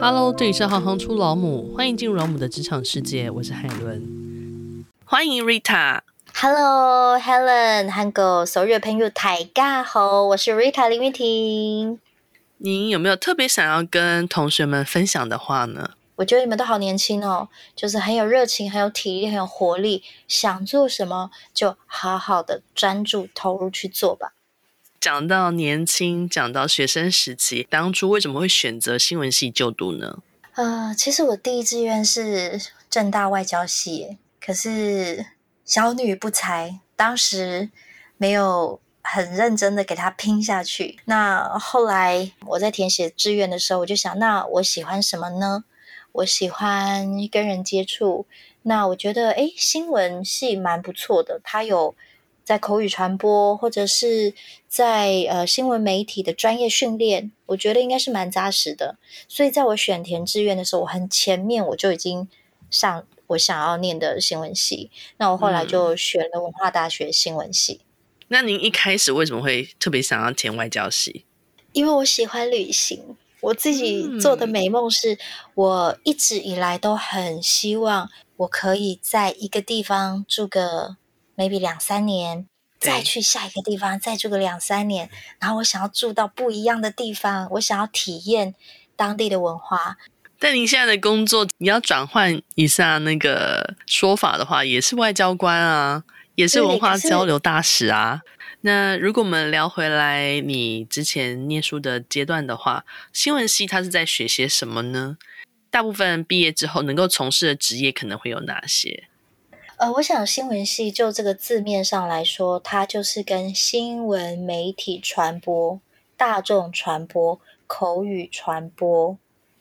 Hello，这里是行行出老母，欢迎进入老母的职场世界，我是海伦，欢迎 Rita。Hello，Helen，韩国所有朋友大家好，我是 Rita 林玉婷。您有没有特别想要跟同学们分享的话呢？我觉得你们都好年轻哦，就是很有热情、很有体力、很有活力，想做什么就好好的专注投入去做吧。讲到年轻，讲到学生时期，当初为什么会选择新闻系就读呢？呃，其实我第一志愿是政大外交系，可是小女不才，当时没有很认真的给她拼下去。那后来我在填写志愿的时候，我就想，那我喜欢什么呢？我喜欢跟人接触，那我觉得诶，新闻系蛮不错的，它有在口语传播或者是在呃新闻媒体的专业训练，我觉得应该是蛮扎实的。所以在我选填志愿的时候，我很前面我就已经上我想要念的新闻系，那我后来就选了文化大学新闻系。嗯。那您一开始为什么会特别想要填外交系？因为我喜欢旅行。我自己做的美梦是，我一直以来都很希望我可以在一个地方住个 maybe 两三年，再去下一个地方再住个两三年，然后我想要住到不一样的地方，我想要体验当地的文化。但您现在的工作，你要转换一下那个说法的话，也是外交官啊，也是文化交流大使啊。那如果我们聊回来，你之前念书的阶段的话，新闻系它是在学些什么呢？大部分毕业之后能够从事的职业可能会有哪些？呃，我想新闻系就这个字面上来说，它就是跟新闻媒体传播、大众传播、口语传播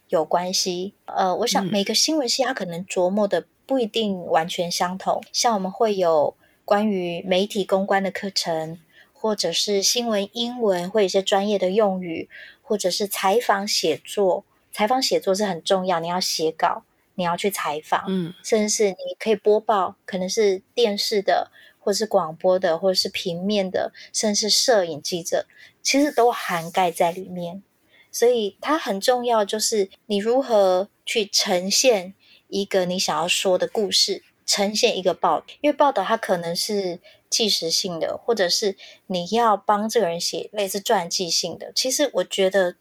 有关系。呃，我想每个新闻系它可能琢磨的不一定完全相同，嗯、像我们会有关于媒体公关的课程。或者是新闻英文，会有一些专业的用语，或者是采访写作。采访写作是很重要，你要写稿，你要去采访，嗯，甚至是你可以播报，可能是电视的，或者是广播的，或者是平面的，甚至是摄影记者，其实都涵盖在里面。所以它很重要，就是你如何去呈现一个你想要说的故事，呈现一个报道，因为报道它可能是。即时性的，或者是你要帮这个人写类似传记性的，其实我觉得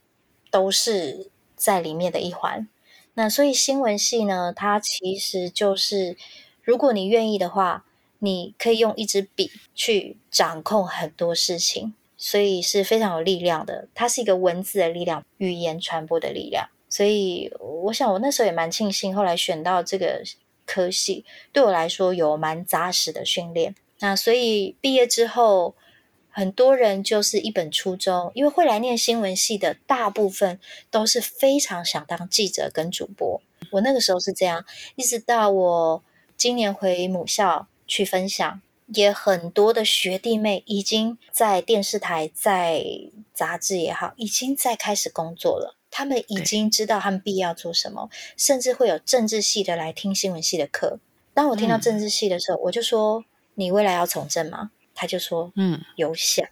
都是在里面的一环。那所以新闻系呢，它其实就是，如果你愿意的话，你可以用一支笔去掌控很多事情，所以是非常有力量的。它是一个文字的力量，语言传播的力量。所以我想，我那时候也蛮庆幸，后来选到这个科系，对我来说有蛮扎实的训练。那所以毕业之后，很多人就是一本初衷，因为会来念新闻系的大部分都是非常想当记者跟主播。我那个时候是这样，一直到我今年回母校去分享，也很多的学弟妹已经在电视台、在杂志也好，已经在开始工作了。他们已经知道他们毕业要做什么，甚至会有政治系的来听新闻系的课。当我听到政治系的时候，嗯、我就说。你未来要从政吗？他就说，嗯，有想，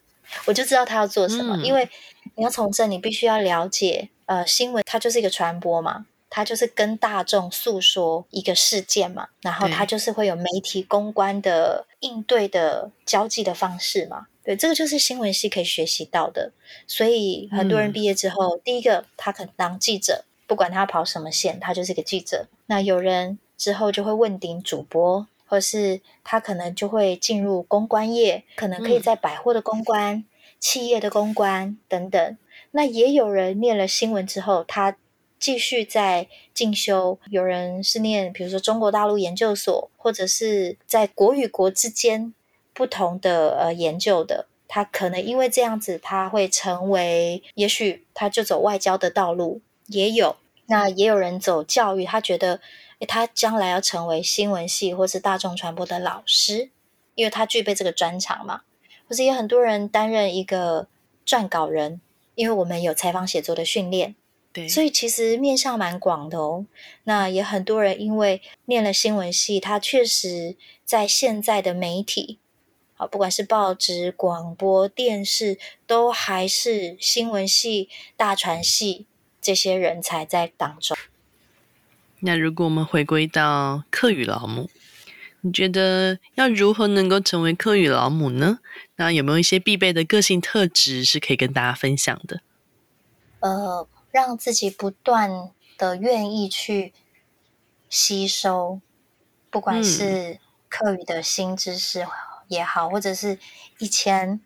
我就知道他要做什么。嗯、因为你要从政，你必须要了解，呃，新闻它就是一个传播嘛，它就是跟大众诉说一个事件嘛，然后它就是会有媒体公关的应对的交际的方式嘛。对，这个就是新闻系可以学习到的。所以很多人毕业之后，嗯、第一个他可能当记者，不管他跑什么线，他就是一个记者。那有人之后就会问鼎主播。或是他可能就会进入公关业，可能可以在百货的公关、嗯、企业的公关等等。那也有人念了新闻之后，他继续在进修。有人是念，比如说中国大陆研究所，或者是在国与国之间不同的呃研究的。他可能因为这样子，他会成为，也许他就走外交的道路，也有。那也有人走教育，他觉得。他将来要成为新闻系或是大众传播的老师，因为他具备这个专长嘛。或是也很多人担任一个撰稿人，因为我们有采访写作的训练，对，所以其实面向蛮广的哦。那也很多人因为念了新闻系，他确实在现在的媒体，好，不管是报纸、广播电视，都还是新闻系、大传系这些人才在当中。那如果我们回归到客语老母，你觉得要如何能够成为客语老母呢？那有没有一些必备的个性特质是可以跟大家分享的？呃，让自己不断的愿意去吸收，不管是课语的新知识也好，嗯、或者是以前。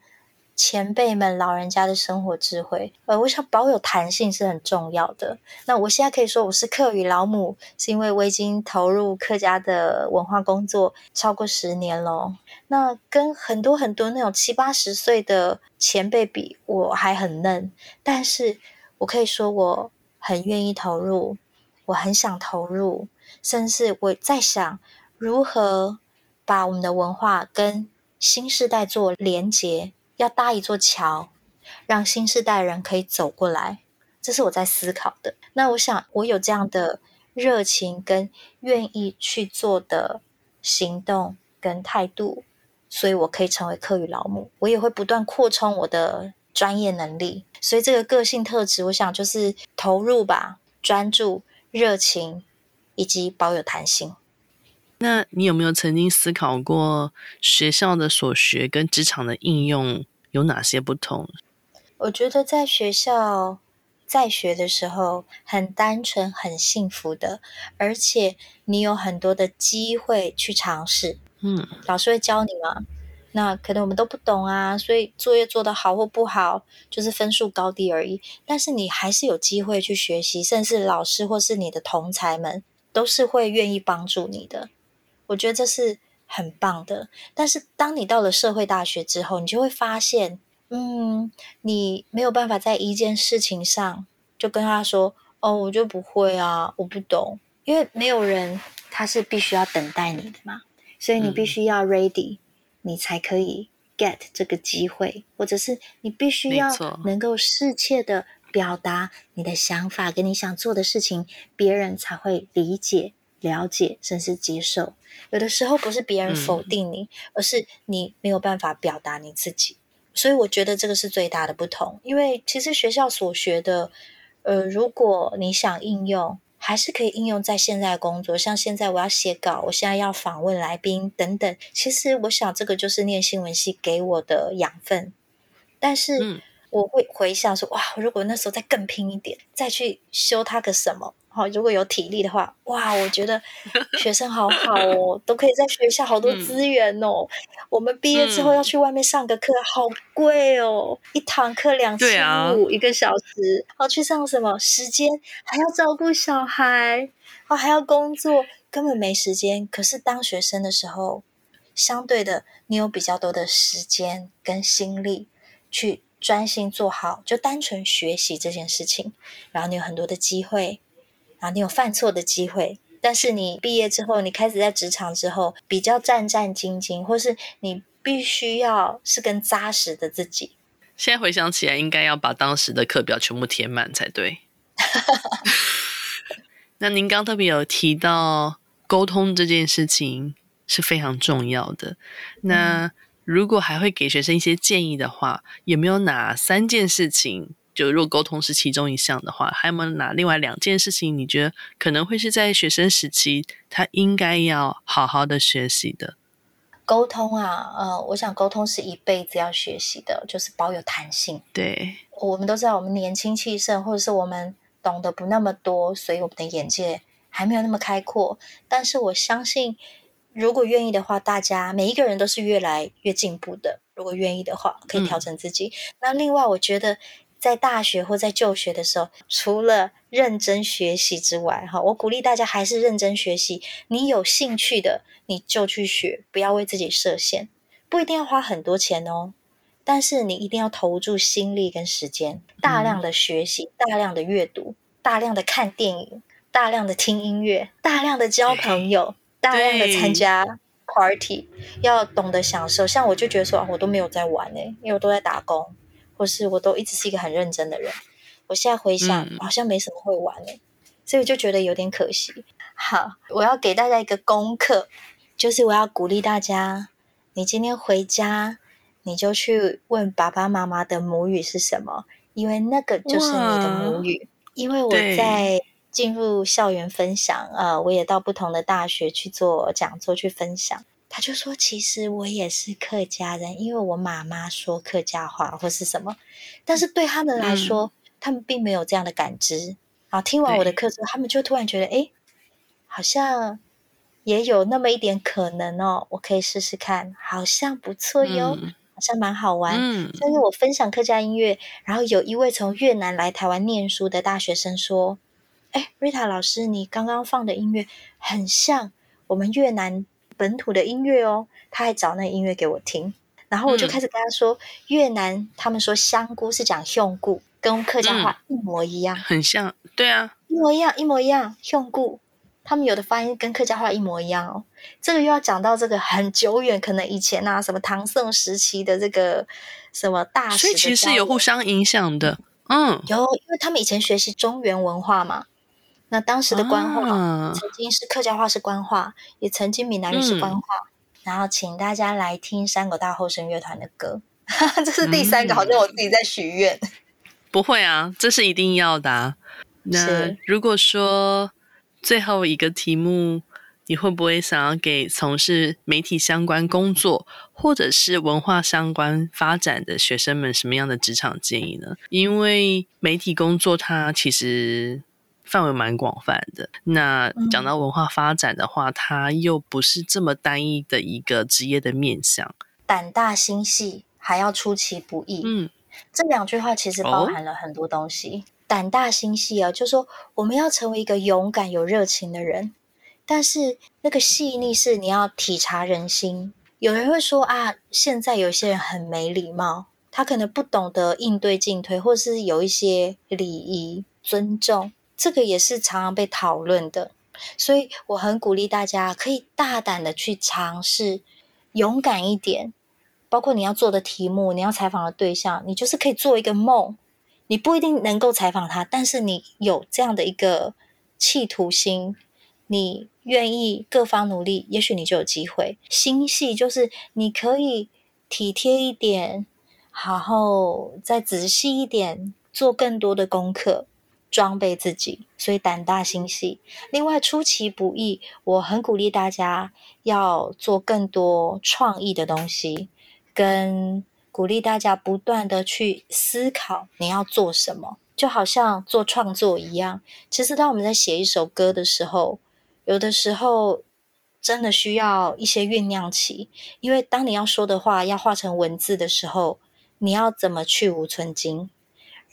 前辈们、老人家的生活智慧，呃，我想保有弹性是很重要的。那我现在可以说我是客语老母，是因为我已经投入客家的文化工作超过十年了。那跟很多很多那种七八十岁的前辈比，我还很嫩，但是我可以说我很愿意投入，我很想投入，甚至我在想如何把我们的文化跟新世代做连结。要搭一座桥，让新世代人可以走过来，这是我在思考的。那我想，我有这样的热情跟愿意去做的行动跟态度，所以我可以成为客语老母。我也会不断扩充我的专业能力。所以这个个性特质，我想就是投入吧，专注、热情以及保有弹性。那你有没有曾经思考过学校的所学跟职场的应用有哪些不同？我觉得在学校在学的时候很单纯、很幸福的，而且你有很多的机会去尝试。嗯，老师会教你嘛？那可能我们都不懂啊，所以作业做得好或不好，就是分数高低而已。但是你还是有机会去学习，甚至老师或是你的同才们都是会愿意帮助你的。我觉得这是很棒的，但是当你到了社会大学之后，你就会发现，嗯，你没有办法在一件事情上就跟他说：“哦，我就不会啊，我不懂。”因为没有人他是必须要等待你的嘛，所以你必须要 ready，嗯，你才可以 get 这个机会，或者是你必须要能够适切的表达你的想法跟你想做的事情，别人才会理解。了解，甚至接受，有的时候不是别人否定你，嗯，而是你没有办法表达你自己。所以我觉得这个是最大的不同。因为其实学校所学的，呃，如果你想应用，还是可以应用在现在的工作。像现在我要写稿，我现在要访问来宾等等。其实我想，这个就是念新闻系给我的养分。但是我会回想说，哇，如果那时候再更拼一点，再去修它个什么。好，如果有体力的话，哇，我觉得学生好好哦，都可以在学校好多资源哦。嗯、我们毕业之后要去外面上个课，嗯、好贵哦，一堂课两千五一个小时，好去上什么？时间还要照顾小孩，哦，还要工作，根本没时间。可是当学生的时候，相对的，你有比较多的时间跟心力去专心做好，就单纯学习这件事情，然后你有很多的机会。啊，你有犯错的机会，但是你毕业之后，你开始在职场之后，比较战战兢兢，或是你必须要是更扎实的自己。现在回想起来，应该要把当时的课表全部填满才对。那您刚特别有提到沟通这件事情是非常重要的。那如果还会给学生一些建议的话，有没有哪三件事情？就如果沟通是其中一项的话，还有没有哪另外两件事情？你觉得可能会是在学生时期他应该要好好的学习的？沟通啊，呃，我想沟通是一辈子要学习的，就是保有弹性。对，我们都知道，我们年轻气盛，或者是我们懂得不那么多，所以我们的眼界还没有那么开阔。但是我相信，如果愿意的话，大家每一个人都是越来越进步的。如果愿意的话，可以调整自己。嗯。那另外，我觉得。在大学或在就学的时候，除了认真学习之外，哈，我鼓励大家还是认真学习。你有兴趣的，你就去学，不要为自己设限。不一定要花很多钱哦，但是你一定要投注心力跟时间，大量的学习，大量的阅读，大量的看电影，大量的听音乐，大量的交朋友，大量的参加 party，要懂得享受。像我就觉得说，我都没有在玩诶，因为我都在打工。或是我都一直是一个很认真的人，我现在回想，好像没什么会玩诶，所以我就觉得有点可惜。好，我要给大家一个功课，就是我要鼓励大家，你今天回家，你就去问爸爸妈妈的母语是什么，因为那个就是你的母语。因为我在进入校园分享，呃，我也到不同的大学去做讲座去分享。他就说，其实我也是客家人，因为我妈妈说客家话或是什么，但是对他们来说，嗯、他们并没有这样的感知。然后听完我的课之后，他们就突然觉得，哎，好像也有那么一点可能哦，我可以试试看，好像不错哟。嗯好像蛮好玩，嗯，但是我分享客家音乐，然后有一位从越南来台湾念书的大学生说：“哎，Rita 老师，你刚刚放的音乐很像我们越南本土的音乐哦。”他还找那音乐给我听，然后我就开始跟他说：“嗯、越南他们说香菇是讲香菇，跟客家话一模一样，嗯、很像，对啊，一模一样，一模一样，香菇。”他们有的发音跟客家话一模一样哦，这个又要讲到这个很久远，可能以前啊，什么唐宋时期的这个什么大史，所以其实有互相影响的，嗯，有，因为他们以前学习中原文化嘛，那当时的官话、啊、曾经是客家话是官话，也曾经闽南语是官话，嗯、然后请大家来听山口大后生乐团的歌，这是第三个，嗯、好像我自己在许愿，不会啊，这是一定要的、啊。那如果说。最后一个题目，你会不会想要给从事媒体相关工作或者是文化相关发展的学生们什么样的职场建议呢？因为媒体工作它其实范围蛮广泛的。那讲到文化发展的话，它又不是这么单一的一个职业的面向。胆大心细，还要出其不意。嗯，这两句话其实包含了很多东西。哦胆大心细啊，就是说我们要成为一个勇敢有热情的人，但是那个细腻是你要体察人心。有人会说啊，现在有些人很没礼貌，他可能不懂得应对进退，或是有一些礼仪尊重，这个也是常常被讨论的。所以我很鼓励大家可以大胆的去尝试，勇敢一点。包括你要做的题目，你要采访的对象，你就是可以做一个梦。你不一定能够采访他，但是你有这样的一个企图心，你愿意各方努力，也许你就有机会。心细就是你可以体贴一点，然后再仔细一点，做更多的功课，装备自己。所以胆大心细。另外出其不意，我很鼓励大家要做更多创意的东西，跟。鼓励大家不断的去思考你要做什么，就好像做创作一样。其实，当我们在写一首歌的时候，有的时候真的需要一些酝酿期，因为当你要说的话要化成文字的时候，你要怎么去无存菁，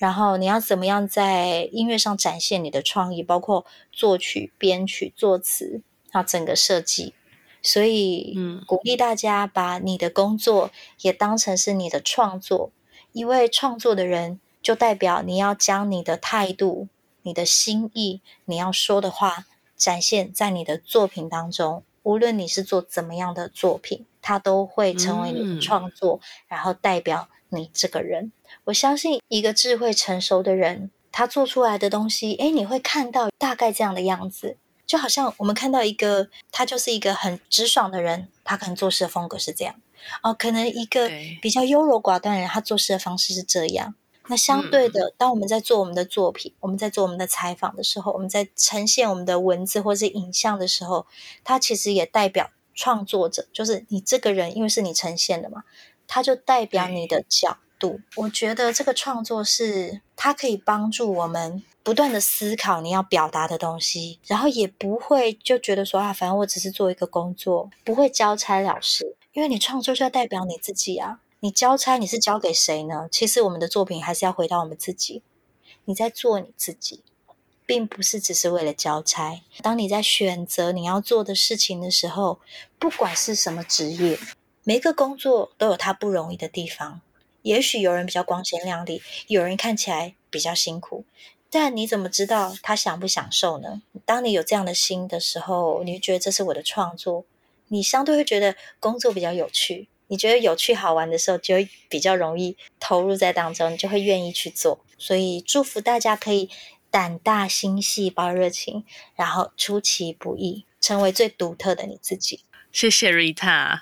然后你要怎么样在音乐上展现你的创意，包括作曲、编曲、作词，啊，整个设计。所以，嗯鼓励大家把你的工作也当成是你的创作，因为创作的人就代表你要将你的态度、你的心意、你要说的话展现在你的作品当中。无论你是做怎么样的作品，它都会成为你的创作，然后代表你这个人。我相信一个智慧成熟的人，他做出来的东西，诶，你会看到大概这样的样子。就好像我们看到一个，他就是一个很直爽的人，他可能做事的风格是这样哦。可能一个比较优柔寡断的人，他做事的方式是这样。那相对的，嗯、当我们在做我们的作品，我们在做我们的采访的时候，我们在呈现我们的文字或是影像的时候，它其实也代表创作者，就是你这个人，因为是你呈现的嘛，它就代表你的角度。我觉得这个创作是它可以帮助我们。不断的思考你要表达的东西，然后也不会就觉得说啊，反正我只是做一个工作，不会交差了事。因为你创作就要代表你自己啊，你交差你是交给谁呢？其实我们的作品还是要回到我们自己，你在做你自己，并不是只是为了交差。当你在选择你要做的事情的时候，不管是什么职业，每个工作都有它不容易的地方。也许有人比较光鲜亮丽，有人看起来比较辛苦。但你怎么知道他享不享受呢？当你有这样的心的时候，你会觉得这是我的创作，你相对会觉得工作比较有趣。你觉得有趣好玩的时候，就会比较容易投入在当中，你就会愿意去做。所以祝福大家可以胆大心细，包热情，然后出其不意，成为最独特的你自己。谢谢 Rita，